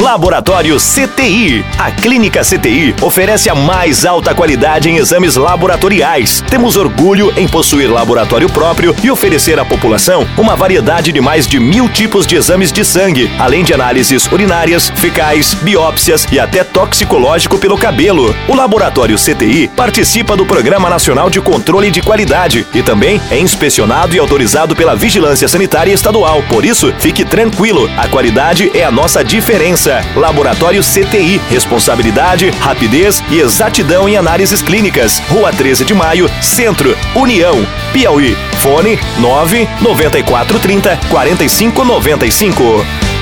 Laboratório CTI. A Clínica CTI oferece a mais alta qualidade em exames laboratoriais. Temos orgulho em possuir laboratório próprio e oferecer à população uma variedade de mais de mil tipos de exames de sangue, além de análises urinárias, fecais, biópsias e até toxicológico pelo cabelo. O Laboratório CTI participa do Programa Nacional de Controle de Qualidade e também é inspecionado e autorizado pela Vigilância Sanitária Estadual. Por isso, fique tranquilo, a qualidade é a nossa diferença. Laboratório CTI, responsabilidade, rapidez e exatidão em análises clínicas. Rua 13 de Maio, Centro, União, Piauí. Fone 9 9430 4595.